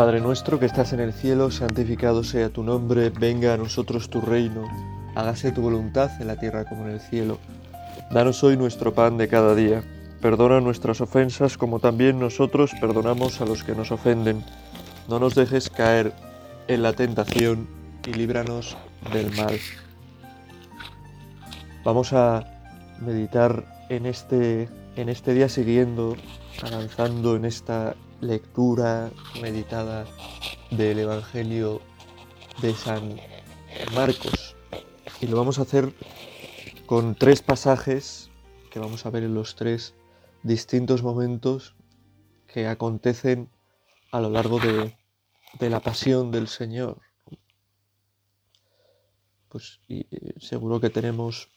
Padre nuestro que estás en el cielo, santificado sea tu nombre, venga a nosotros tu reino, hágase tu voluntad en la tierra como en el cielo. Danos hoy nuestro pan de cada día, perdona nuestras ofensas como también nosotros perdonamos a los que nos ofenden. No nos dejes caer en la tentación y líbranos del mal. Vamos a meditar en este, en este día siguiendo, avanzando en esta lectura meditada del Evangelio de San Marcos. Y lo vamos a hacer con tres pasajes que vamos a ver en los tres distintos momentos que acontecen a lo largo de, de la pasión del Señor. Pues eh, seguro que tenemos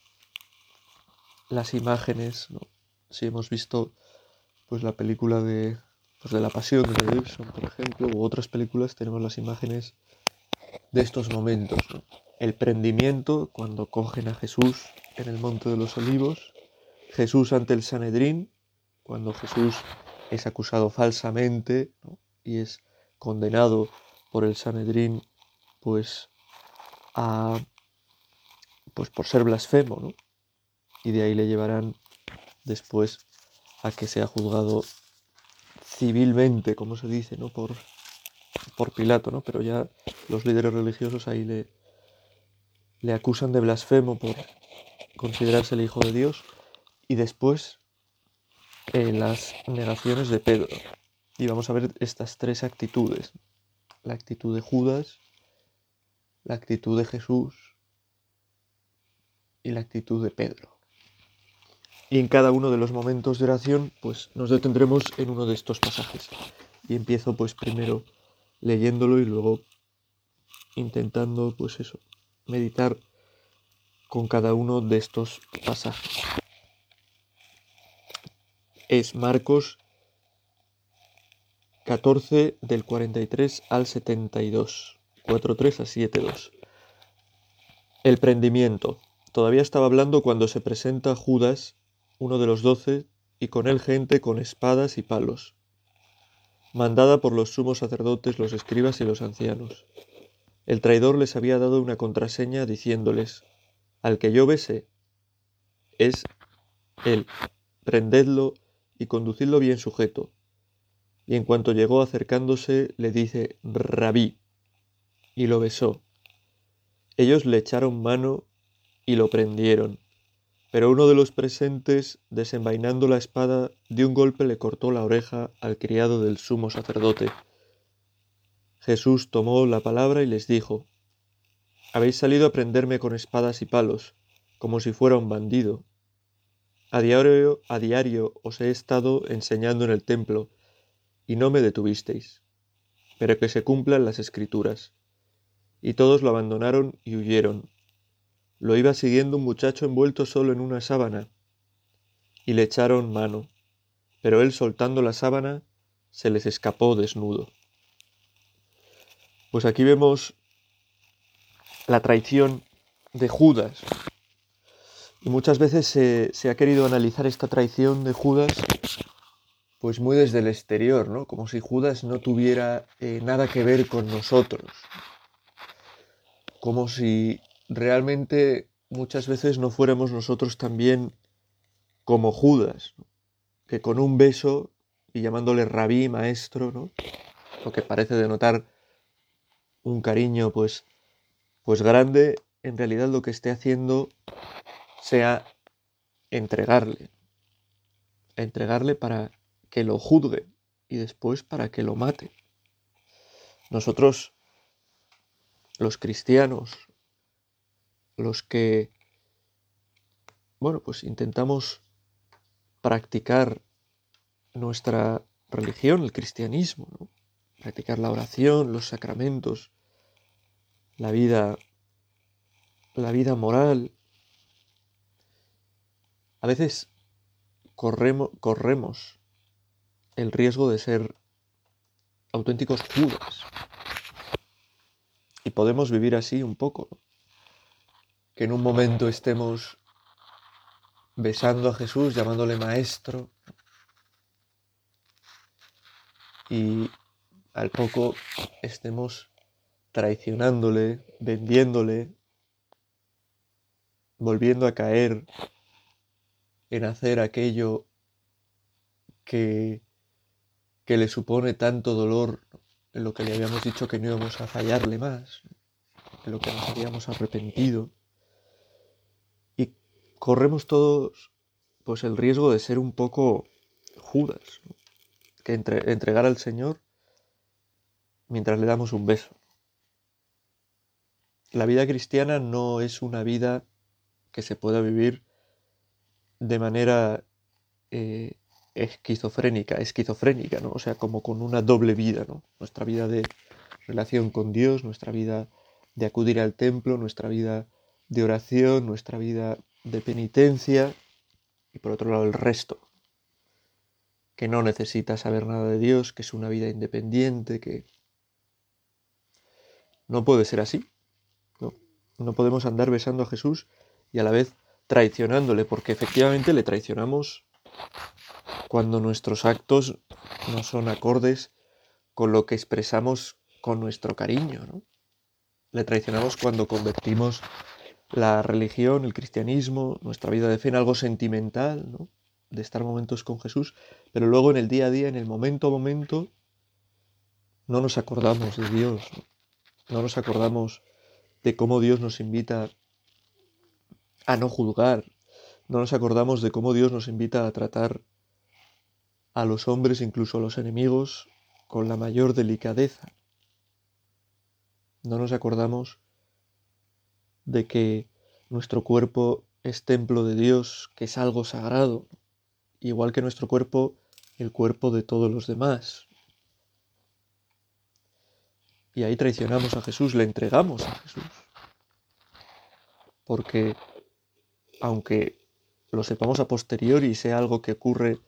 las imágenes, si hemos visto pues la película de de la pasión de Gibson, por ejemplo, u otras películas, tenemos las imágenes de estos momentos. El prendimiento, cuando cogen a Jesús en el Monte de los Olivos, Jesús ante el Sanedrín, cuando Jesús es acusado falsamente y es condenado por el Sanedrín, pues, a, pues por ser blasfemo, ¿no? y de ahí le llevarán después a que sea juzgado civilmente, como se dice, ¿no? Por, por Pilato, ¿no? Pero ya los líderes religiosos ahí le, le acusan de blasfemo por considerarse el Hijo de Dios y después eh, las negaciones de Pedro. Y vamos a ver estas tres actitudes. La actitud de Judas, la actitud de Jesús y la actitud de Pedro. Y en cada uno de los momentos de oración, pues nos detendremos en uno de estos pasajes. Y empiezo pues primero leyéndolo y luego intentando pues eso, meditar con cada uno de estos pasajes. Es Marcos 14 del 43 al 72, 4.3 a 7.2. El prendimiento. Todavía estaba hablando cuando se presenta Judas uno de los doce, y con él gente con espadas y palos, mandada por los sumos sacerdotes, los escribas y los ancianos. El traidor les había dado una contraseña diciéndoles, al que yo bese, es él, prendedlo y conducidlo bien sujeto. Y en cuanto llegó acercándose, le dice, rabí, y lo besó. Ellos le echaron mano y lo prendieron. Pero uno de los presentes, desenvainando la espada, de un golpe le cortó la oreja al criado del sumo sacerdote. Jesús tomó la palabra y les dijo, Habéis salido a prenderme con espadas y palos, como si fuera un bandido. A diario, a diario os he estado enseñando en el templo, y no me detuvisteis. Pero que se cumplan las escrituras. Y todos lo abandonaron y huyeron, lo iba siguiendo un muchacho envuelto solo en una sábana, y le echaron mano, pero él soltando la sábana se les escapó desnudo. Pues aquí vemos la traición de Judas. Y muchas veces se, ha querido analizar esta traición de Judas pues muy desde el exterior, ¿no? Como si Judas no tuviera eh, nada que ver con nosotros. Como si realmente muchas veces no fuéramos nosotros también como Judas, que con un beso y llamándole rabí, maestro, ¿no? lo que parece denotar un cariño pues, pues grande, en realidad lo que esté haciendo sea entregarle, entregarle para que lo juzgue y después para que lo mate. Nosotros, los cristianos, los que, bueno, pues intentamos practicar nuestra religión, el cristianismo, ¿no? practicar la oración, los sacramentos, la vida, la vida moral. A veces corremos, corremos el riesgo de ser auténticos judas. Y podemos vivir así un poco. ¿no? Que en un momento estemos besando a Jesús, llamándole maestro, y al poco estemos traicionándole, vendiéndole, volviendo a caer en hacer aquello que, que le supone tanto dolor en lo que le habíamos dicho que no íbamos a fallarle más, en lo que nos habíamos arrepentido. Corremos todos pues el riesgo de ser un poco Judas, que entre, entregar al Señor mientras le damos un beso. La vida cristiana no es una vida que se pueda vivir de manera eh, esquizofrénica, esquizofrénica, ¿no? O sea, como con una doble vida, ¿no? Nuestra vida de relación con Dios, nuestra vida de acudir al templo, nuestra vida de oración, nuestra vida de penitencia y por otro lado el resto, que no necesita saber nada de Dios, que es una vida independiente, que no puede ser así. No, no podemos andar besando a Jesús y a la vez traicionándole, porque efectivamente le traicionamos cuando nuestros actos no son acordes con lo que expresamos con nuestro cariño. ¿no? Le traicionamos cuando convertimos la religión, el cristianismo, nuestra vida de fe en algo sentimental, ¿no? de estar momentos con Jesús, pero luego en el día a día, en el momento a momento, no nos acordamos de Dios, no, no nos acordamos de cómo Dios nos invita a no juzgar, no nos acordamos de cómo Dios nos invita a tratar a los hombres, incluso a los enemigos, con la mayor delicadeza. No nos acordamos de que nuestro cuerpo es templo de Dios, que es algo sagrado, igual que nuestro cuerpo, el cuerpo de todos los demás. Y ahí traicionamos a Jesús, le entregamos a Jesús. Porque aunque lo sepamos a posteriori y sea algo que ocurre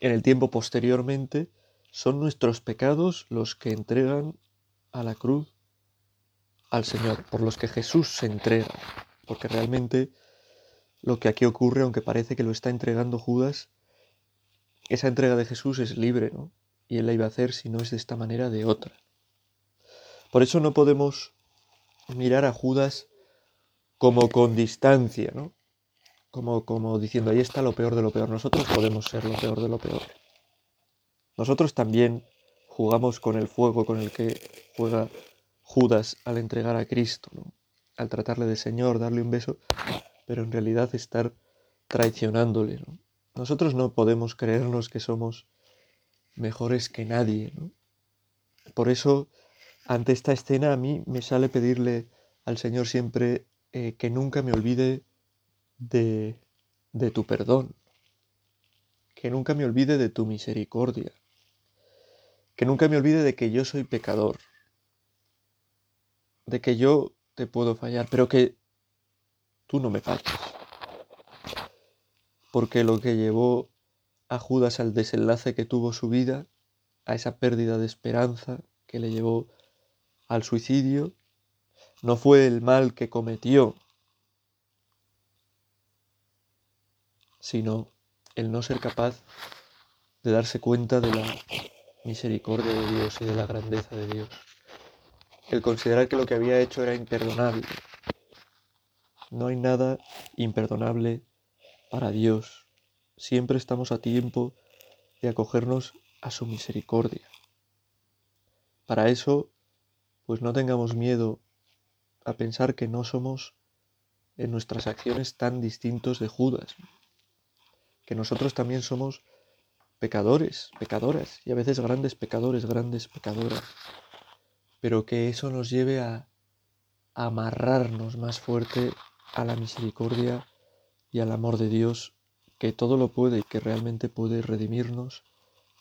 en el tiempo posteriormente, son nuestros pecados los que entregan a la cruz al Señor, por los que Jesús se entrega, porque realmente lo que aquí ocurre, aunque parece que lo está entregando Judas, esa entrega de Jesús es libre, ¿no? Y él la iba a hacer si no es de esta manera, de otra. Por eso no podemos mirar a Judas como con distancia, ¿no? Como, como diciendo, ahí está lo peor de lo peor. Nosotros podemos ser lo peor de lo peor. Nosotros también jugamos con el fuego con el que juega Judas al entregar a Cristo, al tratarle de Señor, darle un beso, pero en realidad estar traicionándole. Nosotros no podemos creernos que somos mejores que nadie. Por eso, ante esta escena, a mí me sale pedirle al Señor siempre eh, que nunca me olvide de, de tu perdón, que nunca me olvide de tu misericordia, que nunca me olvide de que yo soy pecador, de que yo te puedo fallar, pero que tú no me falles. Porque lo que llevó a Judas al desenlace que tuvo su vida, a esa pérdida de esperanza que le llevó al suicidio, no fue el mal que cometió, sino el no ser capaz de darse cuenta de la misericordia de Dios y de la grandeza de Dios el considerar que lo que había hecho era imperdonable. No hay nada imperdonable para Dios. Siempre estamos a tiempo de acogernos a su misericordia. Para eso, pues no tengamos miedo a pensar que no somos en nuestras acciones tan distintos de Judas, que nosotros también somos pecadores, pecadoras, y a veces grandes pecadores, grandes pecadoras pero que eso nos lleve a, amarrarnos más fuerte a la misericordia y al amor de Dios, que todo lo puede y que realmente puede redimirnos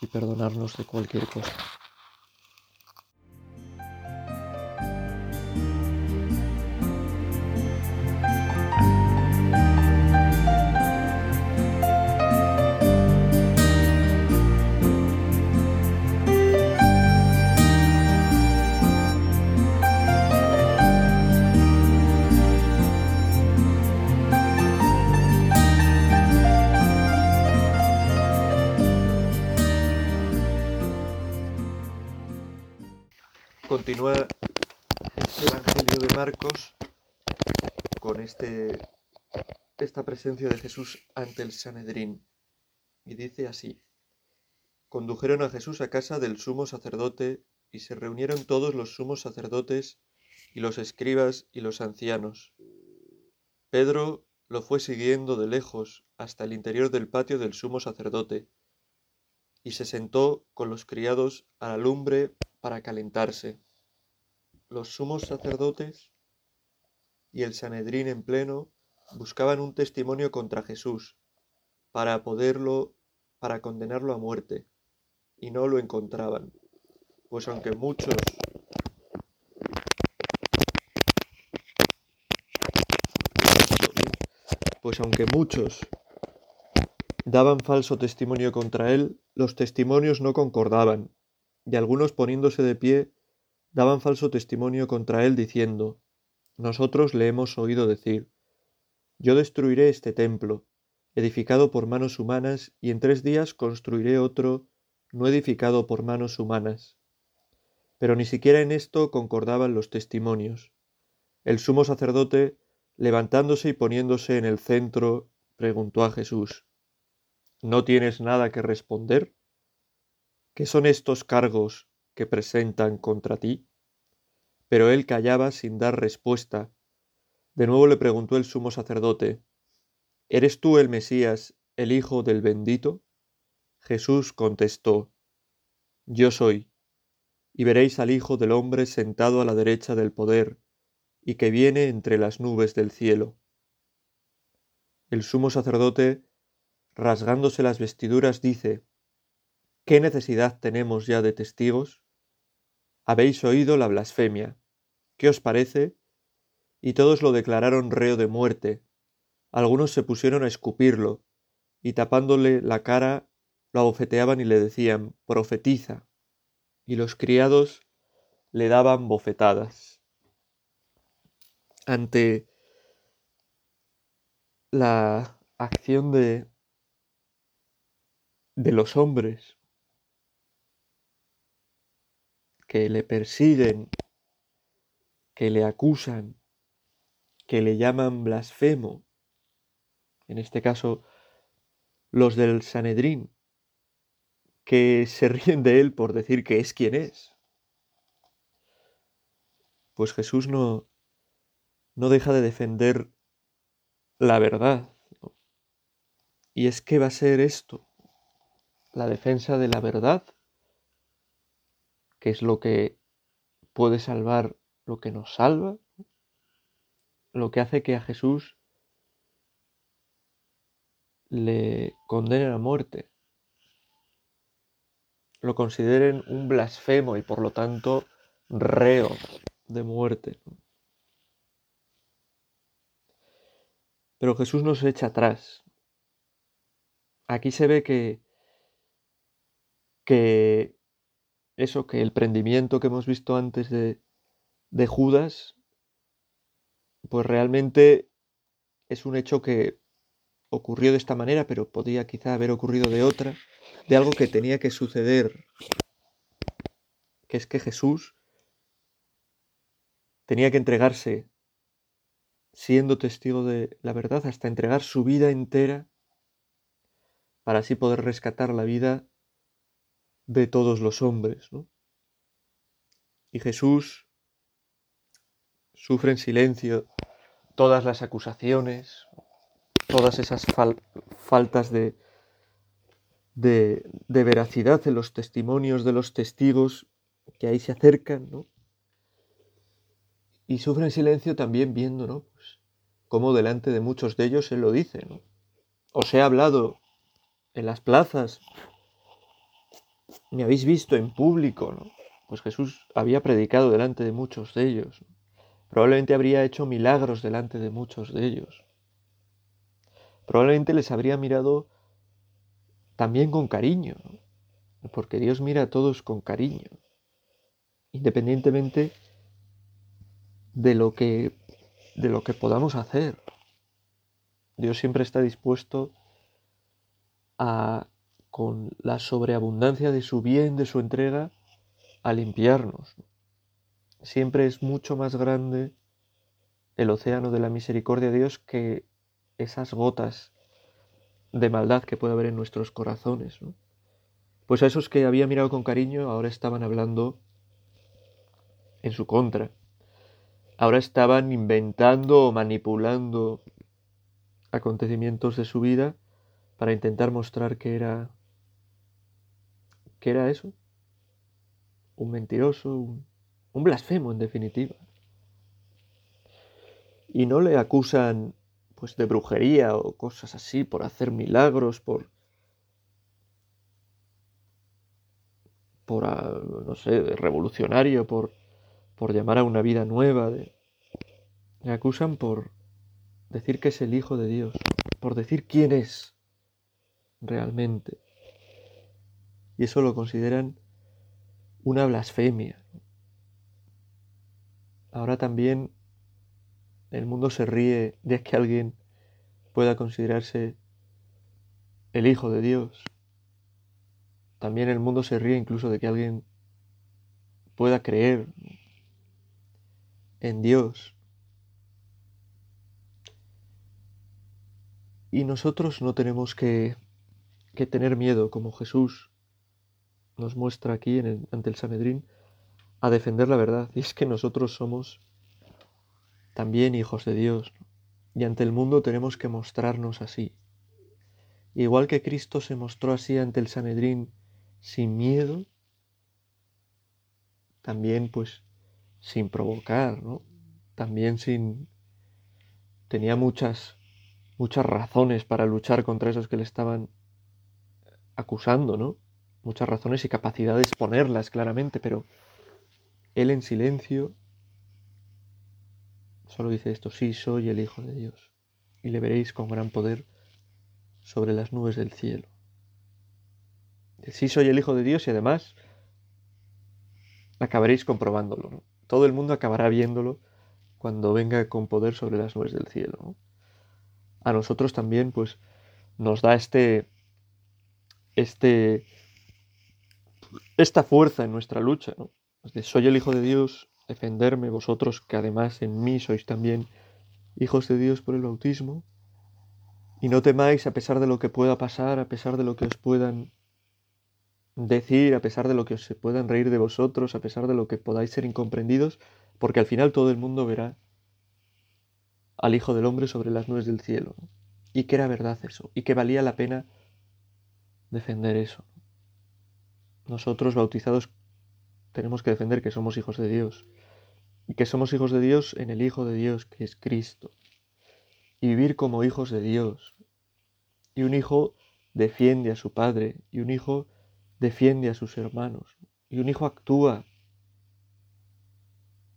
y perdonarnos de cualquier cosa. De Jesús ante el Sanedrín. Y dice así, condujeron a Jesús a casa del sumo sacerdote y se reunieron todos los sumos sacerdotes y los escribas y los ancianos. Pedro lo fue siguiendo de lejos hasta el interior del patio del sumo sacerdote y se sentó con los criados a la lumbre para calentarse. Los sumos sacerdotes y el Sanedrín en pleno buscaban un testimonio contra Jesús para poderlo, para condenarlo a muerte, y no lo encontraban, pues aunque muchos pues aunque muchos daban falso testimonio contra él, los testimonios no concordaban, y algunos poniéndose de pie daban falso testimonio contra él diciendo, Nosotros le hemos oído decir, Yo destruiré este templo, edificado por manos humanas, y en tres días construiré otro, no edificado por manos humanas. Pero ni siquiera en esto concordaban los testimonios. El sumo sacerdote, levantándose y poniéndose en el centro, preguntó a Jesús, ¿No tienes nada que responder? ¿Qué son estos cargos que presentan contra ti? Pero él callaba sin dar respuesta. De nuevo le preguntó el sumo sacerdote, ¿Eres tú el Mesías, el Hijo del bendito? Jesús contestó, Yo soy, y veréis al Hijo del hombre sentado a la derecha del poder, y que viene entre las nubes del cielo. El sumo sacerdote rasgándose las vestiduras, dice, ¿Qué necesidad tenemos ya de testigos? Habéis oído la blasfemia. ¿Qué os parece? Y todos lo declararon reo de muerte. Algunos se pusieron a escupirlo, y tapándole la cara, lo abofeteaban y le decían, profetiza. Y los criados le daban bofetadas. Ante la acción de de los hombres que le persiguen, que le acusan, que le llaman blasfemo, en este caso los del Sanedrín, que se ríen de él por decir que es quien es. Pues Jesús no, no deja de defender la verdad. Y es que va a ser esto, la defensa de la verdad, que es lo que puede salvar lo que nos salva, lo que hace que a Jesús le condenen a muerte, lo consideren un blasfemo y por lo tanto reo de muerte. Pero Jesús nos echa atrás. Aquí se ve que que eso, que el prendimiento que hemos visto antes de, de Judas, pues realmente es un hecho que ocurrió de esta manera, pero podía quizá haber ocurrido de otra, de algo que tenía que suceder, que es que Jesús tenía que entregarse siendo testigo de la verdad hasta entregar su vida entera para así poder rescatar la vida de todos los hombres. Y Jesús sufre en silencio todas las acusaciones, todas esas faltas de, de, de, veracidad en los testimonios de los testigos que ahí se acercan, ¿no? Y sufre en silencio también viendo, ¿no? Pues, cómo delante de muchos de ellos Él lo dice, ¿no? Os he hablado en las plazas, me habéis visto en público, ¿no? Pues Jesús había predicado delante de muchos de ellos. Probablemente habría hecho milagros delante de muchos de ellos. Probablemente les habría mirado también con cariño, porque Dios mira a todos con cariño, independientemente de lo que de lo que podamos hacer. Dios siempre está dispuesto a con la sobreabundancia de su bien, de su entrega, a limpiarnos. Siempre es mucho más grande el océano de la misericordia de Dios que esas gotas de maldad que puede haber en nuestros corazones. Pues a esos que había mirado con cariño ahora estaban hablando en su contra. Ahora estaban inventando o manipulando acontecimientos de su vida para intentar mostrar que era que era eso, un mentiroso, un, un blasfemo en definitiva. Y no le acusan pues de brujería o cosas así por hacer milagros, por por ah, no sé, revolucionario, por por llamar a una vida nueva, le acusan por decir que es el hijo de Dios, por decir quién es realmente. Y eso lo consideran una blasfemia. Ahora también el mundo se ríe de que alguien pueda considerarse el Hijo de Dios. También el mundo se ríe incluso de que alguien pueda creer en Dios. Y nosotros no tenemos que, que tener miedo, como Jesús nos muestra aquí ante el Sanedrín, a defender la verdad. Y es que nosotros somos también hijos de Dios. Y ante el mundo tenemos que mostrarnos así. Igual que Cristo se mostró así ante el Sanedrín sin miedo, también pues sin provocar, ¿no? También sin... tenía muchas, muchas razones para luchar contra esos que le estaban acusando, ¿no? Muchas razones y capacidades ponerlas claramente, pero él en silencio Solo dice esto, sí, soy el Hijo de Dios, y le veréis con gran poder sobre las nubes del cielo. Sí, soy el Hijo de Dios y además acabaréis comprobándolo. Todo el mundo acabará viéndolo cuando venga con poder sobre las nubes del cielo. A nosotros también, pues, nos da este, este, esta fuerza en nuestra lucha, ¿no? Soy el Hijo de Dios, defenderme vosotros que además en mí sois también hijos de Dios por el bautismo, y no temáis a pesar de lo que pueda pasar, a pesar de lo que os puedan decir, a pesar de lo que os puedan reír de vosotros, a pesar de lo que podáis ser incomprendidos, porque al final todo el mundo verá al Hijo del Hombre sobre las nubes del cielo. Y que era verdad eso, y que valía la pena defender eso. Nosotros bautizados tenemos que defender que somos hijos de Dios y que somos hijos de Dios en el Hijo de Dios, que es Cristo. Y vivir como hijos de Dios. Y un hijo defiende a su padre, y un hijo defiende a sus hermanos, y un hijo actúa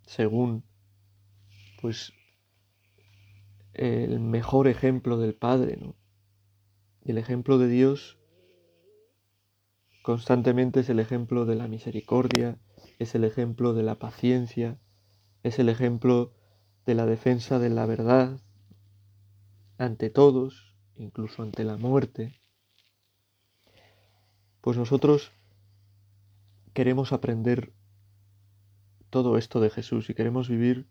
según, pues, el mejor ejemplo del Padre, ¿no? Y el ejemplo de Dios constantemente es el ejemplo de la misericordia, es el ejemplo de la paciencia, es el ejemplo de la defensa de la verdad ante todos, incluso ante la muerte. Pues nosotros queremos aprender todo esto de Jesús y queremos vivir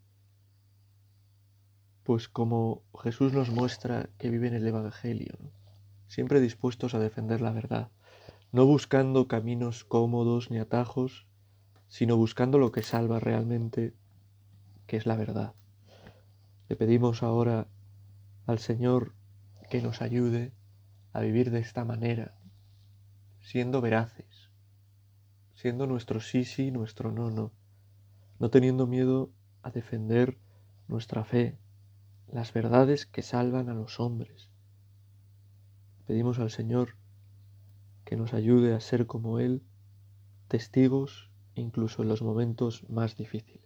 pues como Jesús nos muestra que vive en el Evangelio, siempre dispuestos a defender la verdad, no buscando caminos cómodos ni atajos, sino buscando lo que salva realmente que es la verdad. Le pedimos ahora al Señor que nos ayude a vivir de esta manera, siendo veraces, siendo nuestro sí, sí, nuestro no, no, no teniendo miedo a defender nuestra fe, las verdades que salvan a los hombres. Pedimos al Señor que nos ayude a ser como Él, testigos incluso en los momentos más difíciles.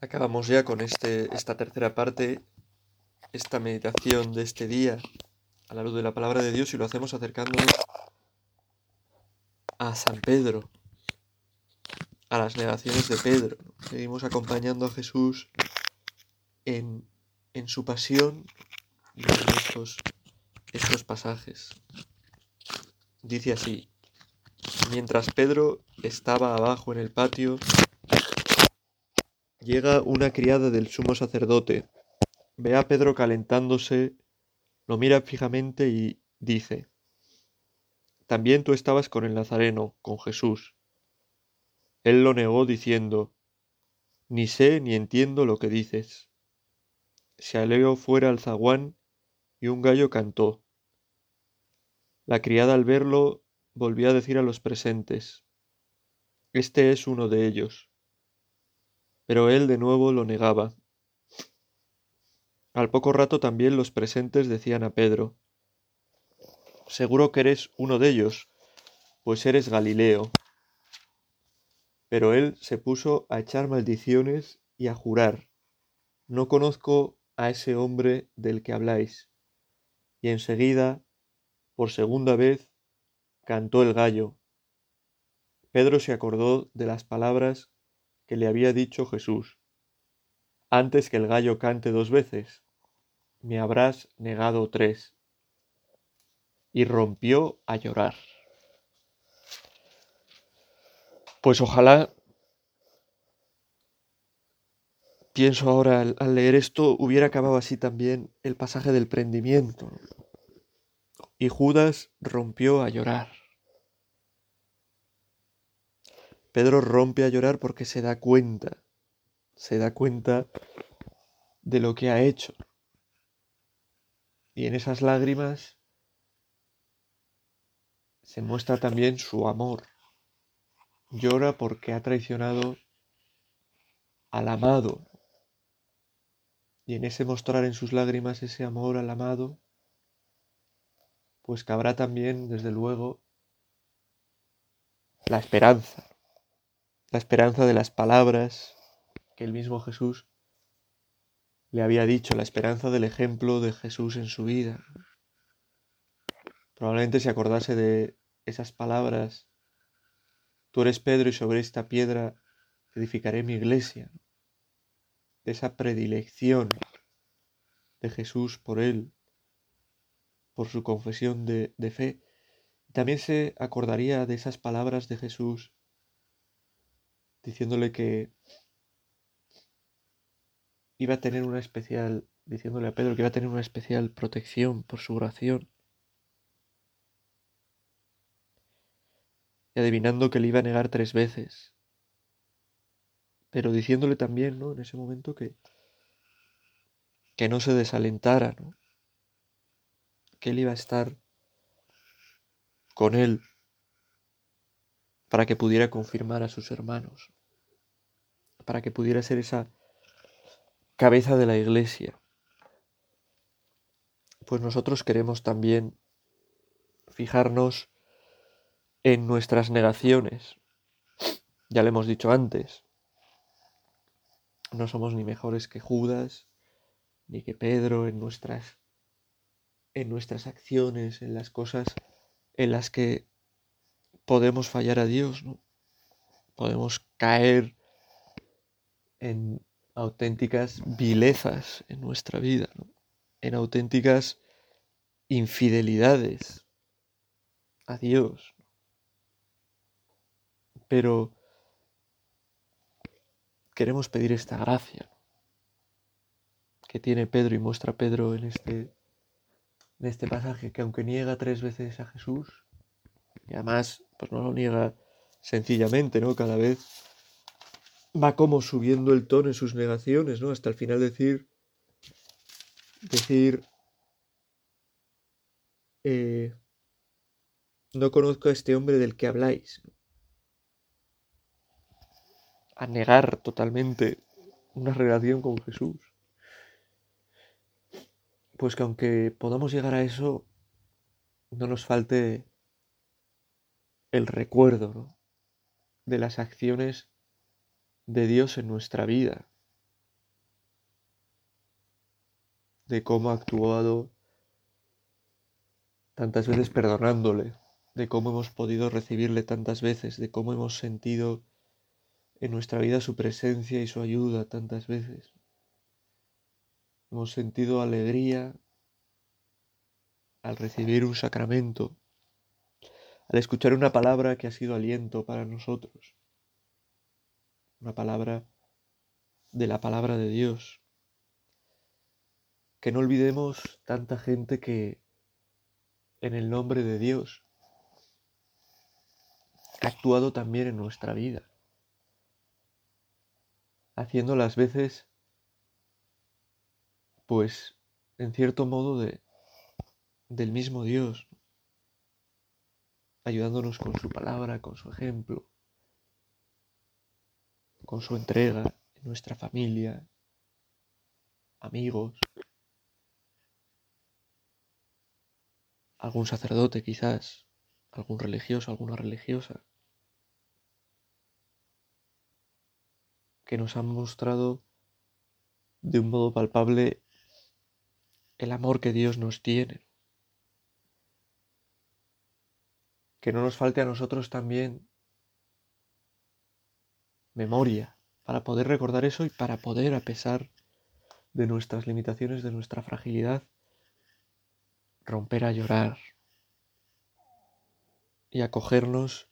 Acabamos ya con este, esta tercera parte, esta meditación de este día a la luz de la palabra de Dios y lo hacemos acercándonos a San Pedro, a las negaciones de Pedro. Seguimos acompañando a Jesús en, en su pasión y en estos, estos pasajes. Dice así, mientras Pedro estaba abajo en el patio, Llega una criada del sumo sacerdote, ve a Pedro calentándose, lo mira fijamente y dice, También tú estabas con el Nazareno, con Jesús. Él lo negó diciendo, Ni sé ni entiendo lo que dices. Se aleó fuera el zaguán y un gallo cantó. La criada al verlo volvió a decir a los presentes, Este es uno de ellos pero él de nuevo lo negaba. Al poco rato también los presentes decían a Pedro, Seguro que eres uno de ellos, pues eres Galileo. Pero él se puso a echar maldiciones y a jurar, No conozco a ese hombre del que habláis. Y enseguida, por segunda vez, cantó el gallo. Pedro se acordó de las palabras que le había dicho Jesús. Antes que el gallo cante dos veces, me habrás negado tres. Y rompió a llorar. Pues ojalá, pienso ahora al, leer esto, hubiera acabado así también el pasaje del prendimiento. Y Judas rompió a llorar. Pedro rompe a llorar porque se da cuenta, se da cuenta de lo que ha hecho. Y en esas lágrimas se muestra también su amor. Llora porque ha traicionado al amado. Y en ese mostrar en sus lágrimas ese amor al amado, pues cabrá también, desde luego, la esperanza la esperanza de las palabras que el mismo Jesús le había dicho, la esperanza del ejemplo de Jesús en su vida. Probablemente se acordase de esas palabras, tú eres Pedro y sobre esta piedra edificaré mi iglesia, de esa predilección de Jesús por él, por su confesión de, de fe. También se acordaría de esas palabras de Jesús diciéndole que iba a tener una especial, diciéndole a Pedro que iba a tener una especial protección por su oración. Y adivinando que le iba a negar tres veces. Pero diciéndole también, ¿no? En ese momento que, que no se desalentara, ¿no? Que él iba a estar con él para que pudiera confirmar a sus hermanos, para que pudiera ser esa cabeza de la iglesia. Pues nosotros queremos también fijarnos en nuestras negaciones. Ya le hemos dicho antes, no somos ni mejores que Judas, ni que Pedro en nuestras en nuestras acciones, en las cosas en las que podemos fallar a Dios, ¿no? Podemos caer en auténticas vilezas en nuestra vida, en auténticas infidelidades a Dios. Pero queremos pedir esta gracia que tiene Pedro y muestra Pedro en este, en este pasaje, que aunque niega tres veces a Jesús, y además pues no lo niega sencillamente, ¿no? Cada vez va como subiendo el tono en sus negaciones, ¿no? Hasta el final decir, decir, eh, no conozco a este hombre del que habláis. A negar totalmente una relación con Jesús. Pues que aunque podamos llegar a eso, no nos falte el recuerdo de las acciones de Dios en nuestra vida, de cómo ha actuado tantas veces perdonándole, de cómo hemos podido recibirle tantas veces, de cómo hemos sentido en nuestra vida su presencia y su ayuda tantas veces. Hemos sentido alegría al recibir un sacramento al escuchar una palabra que ha sido aliento para nosotros, una palabra de la palabra de Dios. Que no olvidemos tanta gente que en el nombre de Dios ha actuado también en nuestra vida, haciendo las veces, pues, en cierto modo de, del mismo Dios, ayudándonos con su palabra, con su ejemplo, con su entrega en nuestra familia, amigos, algún sacerdote quizás, algún religioso, alguna religiosa, que nos han mostrado de un modo palpable el amor que Dios nos tiene. Que no nos falte a nosotros también memoria para poder recordar eso y para poder, a pesar de nuestras limitaciones, de nuestra fragilidad, romper a llorar y acogernos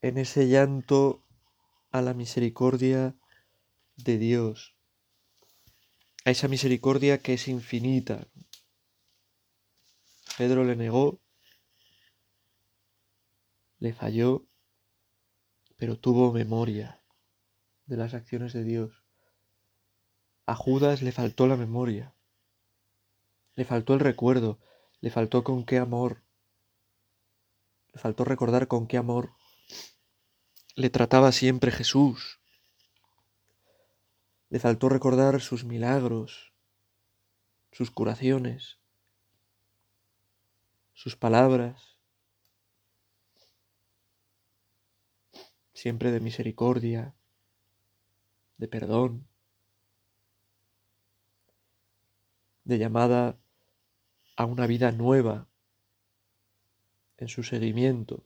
en ese llanto a la misericordia de Dios, a esa misericordia que es infinita. Pedro le negó, le falló, pero tuvo memoria de las acciones de Dios. A Judas le faltó la memoria, le faltó el recuerdo, le faltó con qué amor, le faltó recordar con qué amor le trataba siempre Jesús. Le faltó recordar sus milagros, sus curaciones, sus palabras, siempre de misericordia, de perdón, de llamada a una vida nueva en su seguimiento.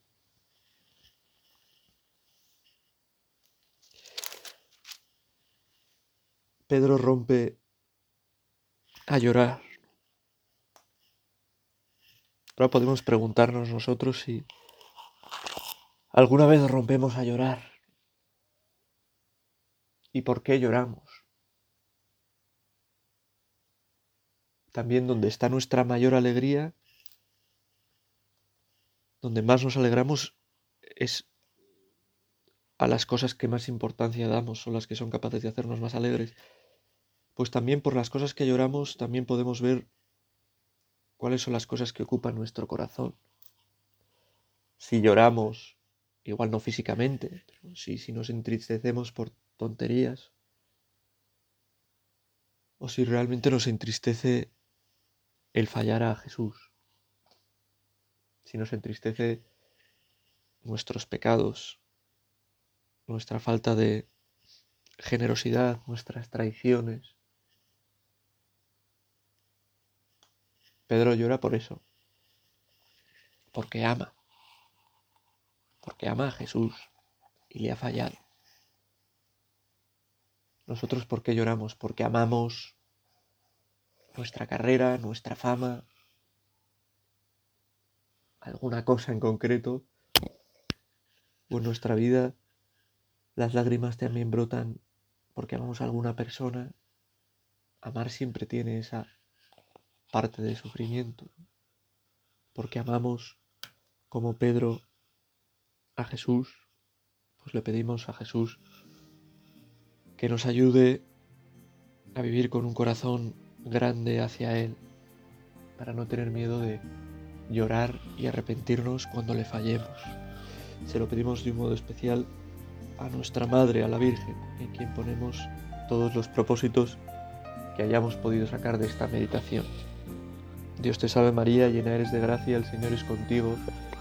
Pedro rompe a llorar. Ahora podemos preguntarnos nosotros si alguna vez rompemos a llorar. ¿Y por qué lloramos? también donde está nuestra mayor alegría, donde más nos alegramos es a las cosas que más importancia damos, son las que son capaces de hacernos más alegres. Pues también por las cosas que lloramos también podemos ver cuáles son las cosas que ocupan nuestro corazón. Si lloramos, igual no físicamente, pero si, si nos entristecemos por tonterías, o si realmente nos entristece el fallar a Jesús, si nos entristece nuestros pecados, nuestra falta de generosidad, nuestras traiciones. Pedro llora por eso, porque ama, porque ama a Jesús y le ha fallado. Nosotros, ¿por qué lloramos? Porque amamos nuestra carrera, nuestra fama, alguna cosa en concreto, o en nuestra vida, las lágrimas también brotan porque amamos a alguna persona. Amar siempre tiene esa parte de sufrimiento, porque amamos como Pedro a Jesús, pues le pedimos a Jesús que nos ayude a vivir con un corazón grande hacia Él para no tener miedo de llorar y arrepentirnos cuando le fallemos. Se lo pedimos de un modo especial a nuestra Madre, a la Virgen, en quien ponemos todos los propósitos que hayamos podido sacar de esta meditación. Dios te salve María, llena eres de gracia, el Señor es contigo,